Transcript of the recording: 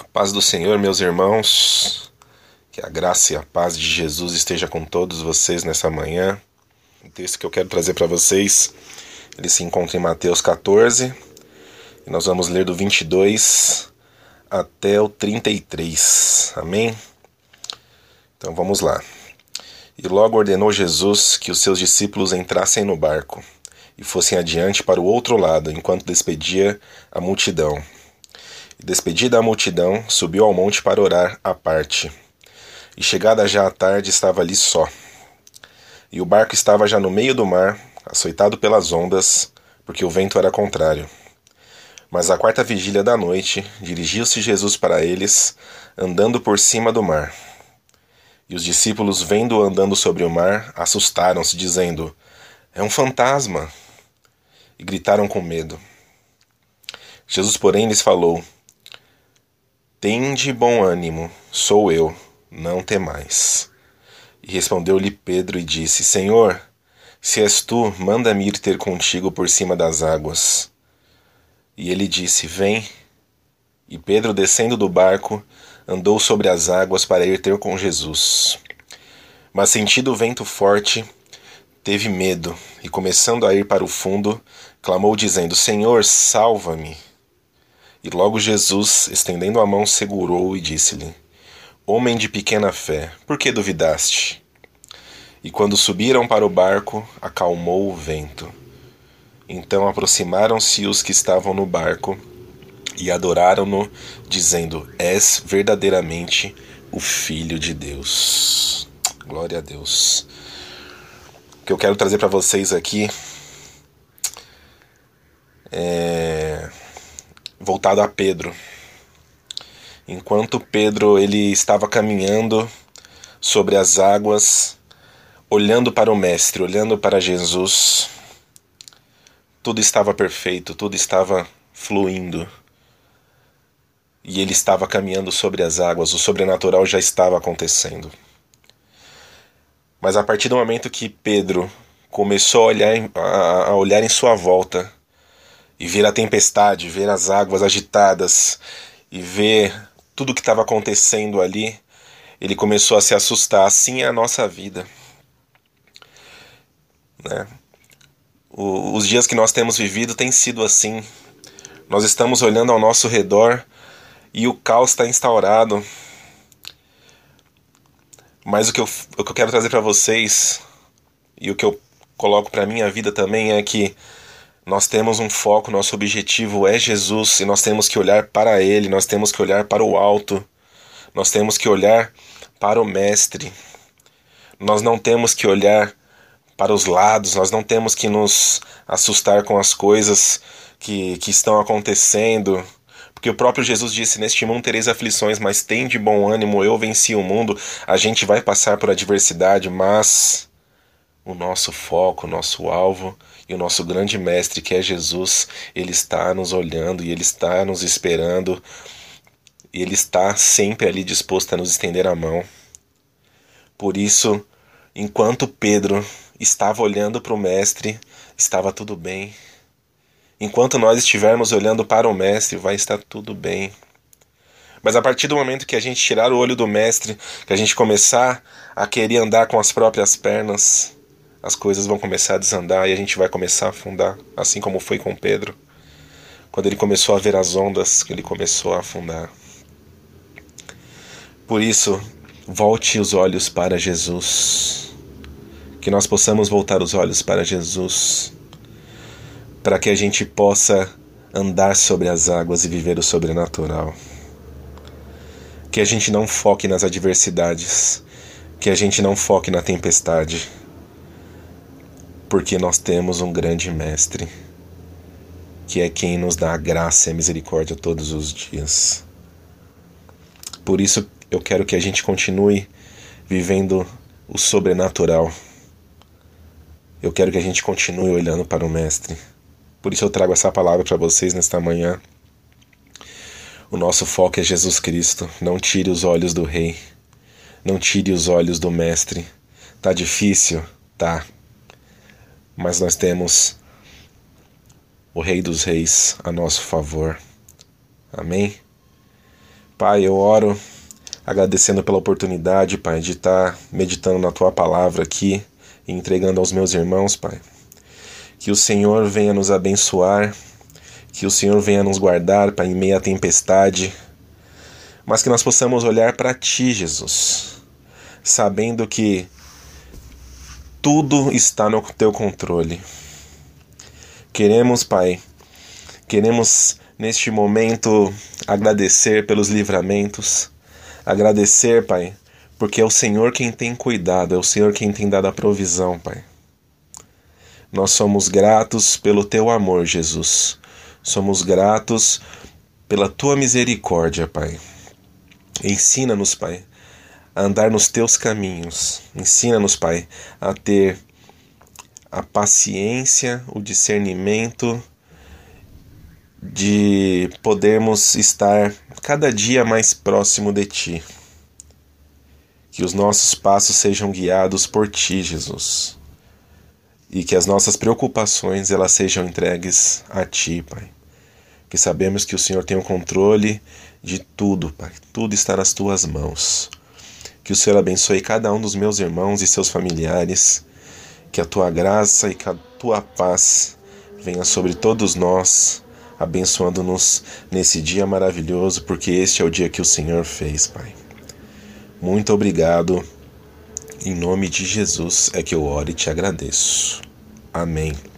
A paz do Senhor, meus irmãos, que a graça e a paz de Jesus esteja com todos vocês nessa manhã. O texto que eu quero trazer para vocês, ele se encontra em Mateus 14, e nós vamos ler do 22 até o 33. Amém? Então vamos lá. E logo ordenou Jesus que os seus discípulos entrassem no barco e fossem adiante para o outro lado, enquanto despedia a multidão. E despedida a multidão, subiu ao monte para orar à parte. E chegada já a tarde, estava ali só. E o barco estava já no meio do mar, açoitado pelas ondas, porque o vento era contrário. Mas à quarta vigília da noite, dirigiu-se Jesus para eles, andando por cima do mar. E os discípulos, vendo-o andando sobre o mar, assustaram-se, dizendo: É um fantasma! E gritaram com medo. Jesus, porém, lhes falou: Tende bom ânimo, sou eu, não temais. E respondeu-lhe Pedro e disse: Senhor, se és tu, manda-me ir ter contigo por cima das águas. E ele disse: Vem. E Pedro, descendo do barco, andou sobre as águas para ir ter com Jesus. Mas sentindo o vento forte, teve medo e, começando a ir para o fundo, clamou, dizendo: Senhor, salva-me. E logo Jesus, estendendo a mão, segurou e disse-lhe: Homem de pequena fé, por que duvidaste? E quando subiram para o barco, acalmou o vento. Então aproximaram-se os que estavam no barco e adoraram-no, dizendo: És verdadeiramente o Filho de Deus. Glória a Deus. O que eu quero trazer para vocês aqui é voltado a Pedro. Enquanto Pedro ele estava caminhando sobre as águas, olhando para o mestre, olhando para Jesus, tudo estava perfeito, tudo estava fluindo. E ele estava caminhando sobre as águas, o sobrenatural já estava acontecendo. Mas a partir do momento que Pedro começou a olhar, a olhar em sua volta, e ver a tempestade, ver as águas agitadas e ver tudo o que estava acontecendo ali, ele começou a se assustar. Assim é a nossa vida. Né? O, os dias que nós temos vivido têm sido assim. Nós estamos olhando ao nosso redor e o caos está instaurado. Mas o que eu, o que eu quero trazer para vocês e o que eu coloco para minha vida também é que nós temos um foco, nosso objetivo é Jesus e nós temos que olhar para Ele, nós temos que olhar para o alto, nós temos que olhar para o Mestre. Nós não temos que olhar para os lados, nós não temos que nos assustar com as coisas que, que estão acontecendo. Porque o próprio Jesus disse: Neste mundo tereis aflições, mas tem de bom ânimo, eu venci o mundo. A gente vai passar por adversidade, mas o nosso foco, o nosso alvo e o nosso grande mestre, que é Jesus, ele está nos olhando e ele está nos esperando. E ele está sempre ali disposto a nos estender a mão. Por isso, enquanto Pedro estava olhando para o mestre, estava tudo bem. Enquanto nós estivermos olhando para o mestre, vai estar tudo bem. Mas a partir do momento que a gente tirar o olho do mestre, que a gente começar a querer andar com as próprias pernas, as coisas vão começar a desandar e a gente vai começar a afundar, assim como foi com Pedro. Quando ele começou a ver as ondas, ele começou a afundar. Por isso, volte os olhos para Jesus. Que nós possamos voltar os olhos para Jesus, para que a gente possa andar sobre as águas e viver o sobrenatural. Que a gente não foque nas adversidades, que a gente não foque na tempestade porque nós temos um grande Mestre, que é quem nos dá a graça e a misericórdia todos os dias. Por isso eu quero que a gente continue vivendo o sobrenatural. Eu quero que a gente continue olhando para o Mestre. Por isso eu trago essa palavra para vocês nesta manhã. O nosso foco é Jesus Cristo. Não tire os olhos do Rei. Não tire os olhos do Mestre. Tá difícil? Tá mas nós temos o Rei dos Reis a nosso favor. Amém? Pai, eu oro agradecendo pela oportunidade, Pai, de estar meditando na tua palavra aqui e entregando aos meus irmãos, Pai. Que o Senhor venha nos abençoar, que o Senhor venha nos guardar, Pai, em meio à tempestade, mas que nós possamos olhar para Ti, Jesus, sabendo que tudo está no Teu controle. Queremos, Pai, queremos neste momento agradecer pelos livramentos, agradecer, Pai, porque é o Senhor quem tem cuidado, é o Senhor quem tem dado a provisão, Pai. Nós somos gratos pelo teu amor, Jesus. Somos gratos pela tua misericórdia, Pai. Ensina-nos, Pai, a andar nos teus caminhos. Ensina-nos, Pai, a ter a paciência, o discernimento de podermos estar cada dia mais próximo de Ti. Que os nossos passos sejam guiados por Ti, Jesus. E que as nossas preocupações elas sejam entregues a Ti, Pai. Que sabemos que o Senhor tem o controle de tudo, Pai. Tudo está nas Tuas mãos. Que o Senhor abençoe cada um dos meus irmãos e seus familiares. Que a Tua graça e que a Tua paz venha sobre todos nós abençoando-nos nesse dia maravilhoso, porque este é o dia que o Senhor fez, Pai. Muito obrigado. Em nome de Jesus é que eu oro e te agradeço. Amém.